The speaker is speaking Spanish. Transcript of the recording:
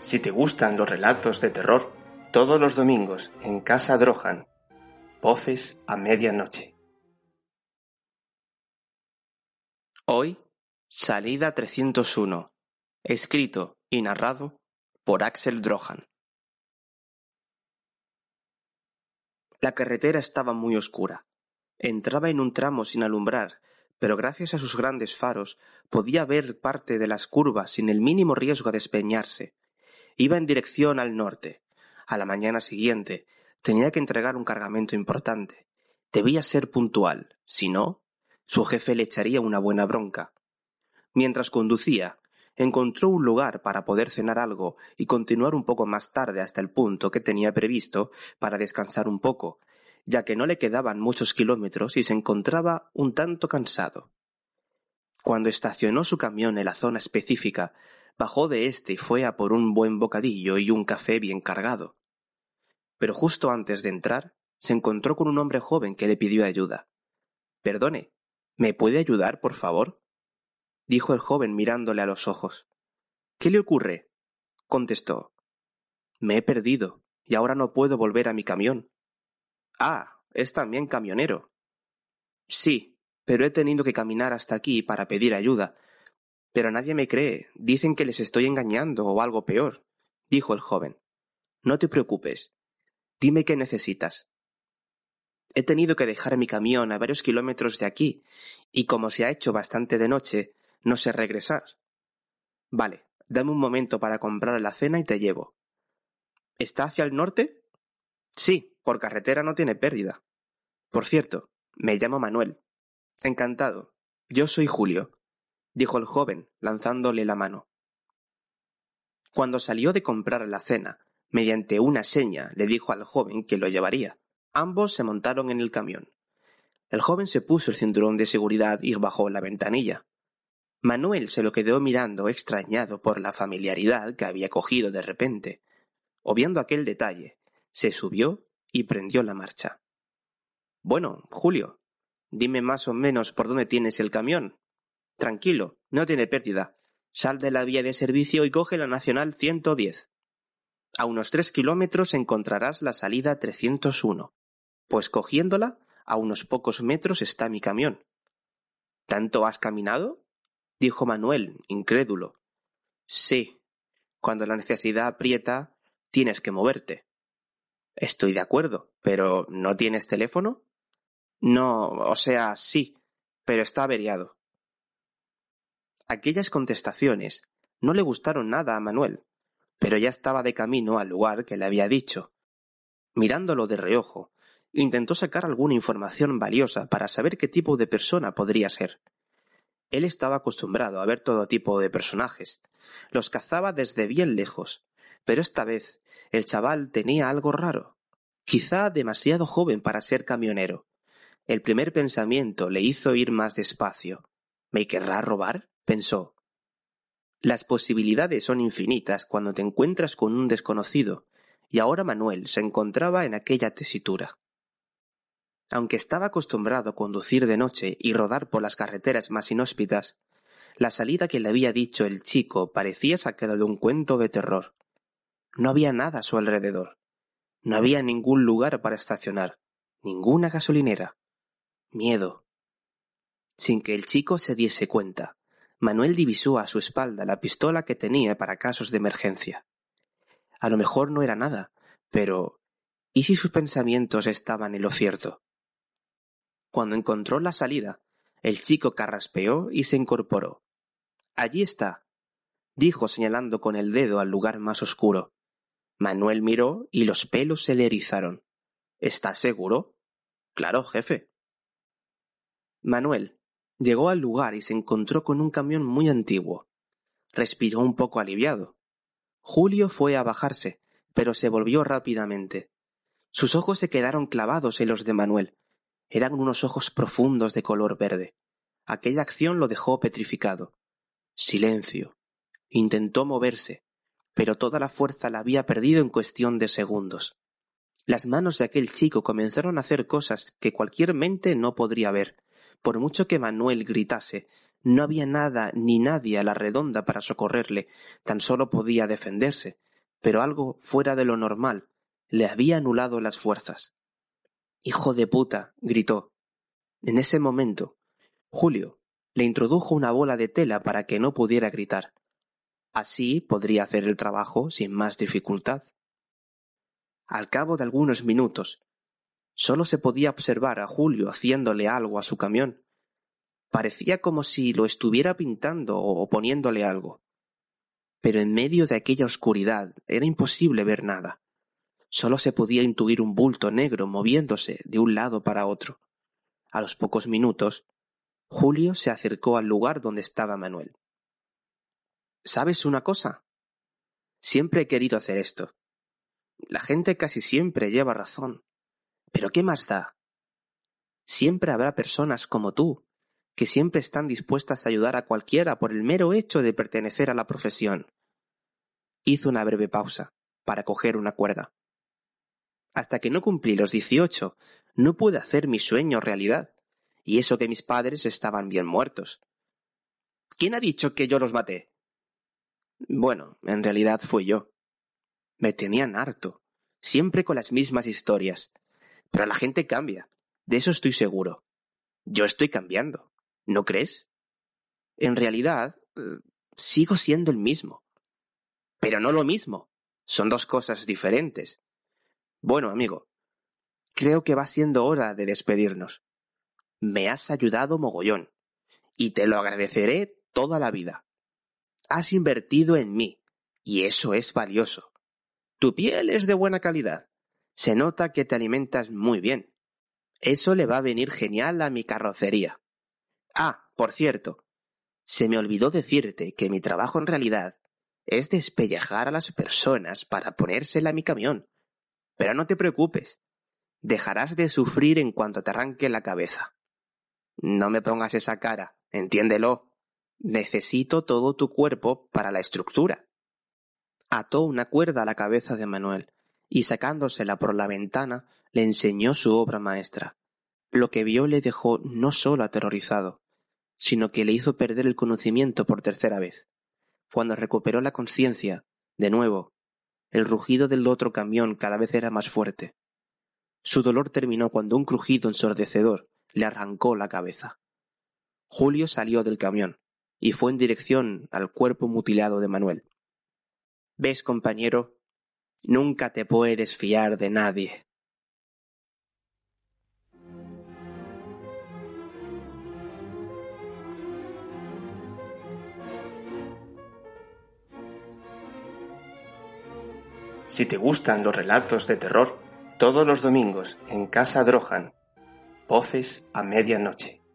Si te gustan los relatos de terror, todos los domingos en Casa Drohan, voces a medianoche. Hoy, Salida 301, escrito y narrado por Axel Drohan. La carretera estaba muy oscura. Entraba en un tramo sin alumbrar, pero gracias a sus grandes faros podía ver parte de las curvas sin el mínimo riesgo de despeñarse Iba en dirección al norte. A la mañana siguiente tenía que entregar un cargamento importante. Debía ser puntual, si no, su jefe le echaría una buena bronca. Mientras conducía, encontró un lugar para poder cenar algo y continuar un poco más tarde hasta el punto que tenía previsto para descansar un poco, ya que no le quedaban muchos kilómetros y se encontraba un tanto cansado. Cuando estacionó su camión en la zona específica, bajó de éste y fue a por un buen bocadillo y un café bien cargado. Pero justo antes de entrar, se encontró con un hombre joven que le pidió ayuda. Perdone, ¿me puede ayudar, por favor? dijo el joven mirándole a los ojos. ¿Qué le ocurre? contestó. Me he perdido, y ahora no puedo volver a mi camión. Ah, es también camionero. Sí, pero he tenido que caminar hasta aquí para pedir ayuda, pero nadie me cree. Dicen que les estoy engañando o algo peor, dijo el joven. No te preocupes. Dime qué necesitas. He tenido que dejar mi camión a varios kilómetros de aquí, y como se ha hecho bastante de noche, no sé regresar. Vale, dame un momento para comprar la cena y te llevo. ¿Está hacia el norte? Sí, por carretera no tiene pérdida. Por cierto, me llamo Manuel. Encantado. Yo soy Julio dijo el joven, lanzándole la mano. Cuando salió de comprar la cena, mediante una seña le dijo al joven que lo llevaría. Ambos se montaron en el camión. El joven se puso el cinturón de seguridad y bajó la ventanilla. Manuel se lo quedó mirando extrañado por la familiaridad que había cogido de repente. Obviando aquel detalle, se subió y prendió la marcha. Bueno, Julio, dime más o menos por dónde tienes el camión. Tranquilo, no tiene pérdida. Sal de la vía de servicio y coge la Nacional 110. A unos tres kilómetros encontrarás la salida 301. Pues cogiéndola, a unos pocos metros está mi camión. ¿Tanto has caminado? dijo Manuel, incrédulo. Sí. Cuando la necesidad aprieta, tienes que moverte. Estoy de acuerdo, pero ¿no tienes teléfono? No, o sea, sí, pero está averiado. Aquellas contestaciones no le gustaron nada a Manuel, pero ya estaba de camino al lugar que le había dicho. Mirándolo de reojo, intentó sacar alguna información valiosa para saber qué tipo de persona podría ser. Él estaba acostumbrado a ver todo tipo de personajes. Los cazaba desde bien lejos, pero esta vez el chaval tenía algo raro. Quizá demasiado joven para ser camionero. El primer pensamiento le hizo ir más despacio. ¿Me querrá robar? Pensó. Las posibilidades son infinitas cuando te encuentras con un desconocido, y ahora Manuel se encontraba en aquella tesitura. Aunque estaba acostumbrado a conducir de noche y rodar por las carreteras más inhóspitas, la salida que le había dicho el chico parecía sacada de un cuento de terror. No había nada a su alrededor. No había ningún lugar para estacionar, ninguna gasolinera. Miedo. Sin que el chico se diese cuenta, Manuel divisó a su espalda la pistola que tenía para casos de emergencia. A lo mejor no era nada, pero ¿y si sus pensamientos estaban en lo cierto? Cuando encontró la salida, el chico carraspeó y se incorporó. Allí está, dijo señalando con el dedo al lugar más oscuro. Manuel miró y los pelos se le erizaron. ¿Estás seguro? Claro, jefe. Manuel llegó al lugar y se encontró con un camión muy antiguo. Respiró un poco aliviado. Julio fue a bajarse, pero se volvió rápidamente. Sus ojos se quedaron clavados en los de Manuel. Eran unos ojos profundos de color verde. Aquella acción lo dejó petrificado. Silencio. Intentó moverse, pero toda la fuerza la había perdido en cuestión de segundos. Las manos de aquel chico comenzaron a hacer cosas que cualquier mente no podría ver. Por mucho que Manuel gritase, no había nada ni nadie a la redonda para socorrerle, tan solo podía defenderse, pero algo fuera de lo normal le había anulado las fuerzas. Hijo de puta. gritó. En ese momento, Julio le introdujo una bola de tela para que no pudiera gritar. Así podría hacer el trabajo sin más dificultad. Al cabo de algunos minutos, solo se podía observar a Julio haciéndole algo a su camión. Parecía como si lo estuviera pintando o poniéndole algo. Pero en medio de aquella oscuridad era imposible ver nada. Solo se podía intuir un bulto negro moviéndose de un lado para otro. A los pocos minutos, Julio se acercó al lugar donde estaba Manuel. ¿Sabes una cosa? Siempre he querido hacer esto. La gente casi siempre lleva razón. Pero ¿qué más da? Siempre habrá personas como tú, que siempre están dispuestas a ayudar a cualquiera por el mero hecho de pertenecer a la profesión. Hizo una breve pausa para coger una cuerda. Hasta que no cumplí los dieciocho, no pude hacer mi sueño realidad y eso que mis padres estaban bien muertos. ¿Quién ha dicho que yo los maté? Bueno, en realidad fui yo. Me tenían harto, siempre con las mismas historias. Pero la gente cambia, de eso estoy seguro. Yo estoy cambiando, ¿no crees? En realidad, eh, sigo siendo el mismo. Pero no lo mismo. Son dos cosas diferentes. Bueno, amigo, creo que va siendo hora de despedirnos. Me has ayudado mogollón, y te lo agradeceré toda la vida. Has invertido en mí, y eso es valioso. Tu piel es de buena calidad. Se nota que te alimentas muy bien. Eso le va a venir genial a mi carrocería. Ah, por cierto, se me olvidó decirte que mi trabajo en realidad es despellejar a las personas para ponérsela a mi camión. Pero no te preocupes, dejarás de sufrir en cuanto te arranque la cabeza. No me pongas esa cara, entiéndelo. Necesito todo tu cuerpo para la estructura. Ató una cuerda a la cabeza de Manuel y sacándosela por la ventana le enseñó su obra maestra. Lo que vio le dejó no solo aterrorizado, sino que le hizo perder el conocimiento por tercera vez. Cuando recuperó la conciencia, de nuevo, el rugido del otro camión cada vez era más fuerte. Su dolor terminó cuando un crujido ensordecedor le arrancó la cabeza. Julio salió del camión y fue en dirección al cuerpo mutilado de Manuel. ¿Ves, compañero? Nunca te puedes fiar de nadie. Si te gustan los relatos de terror, todos los domingos en Casa Drohan Voces a medianoche.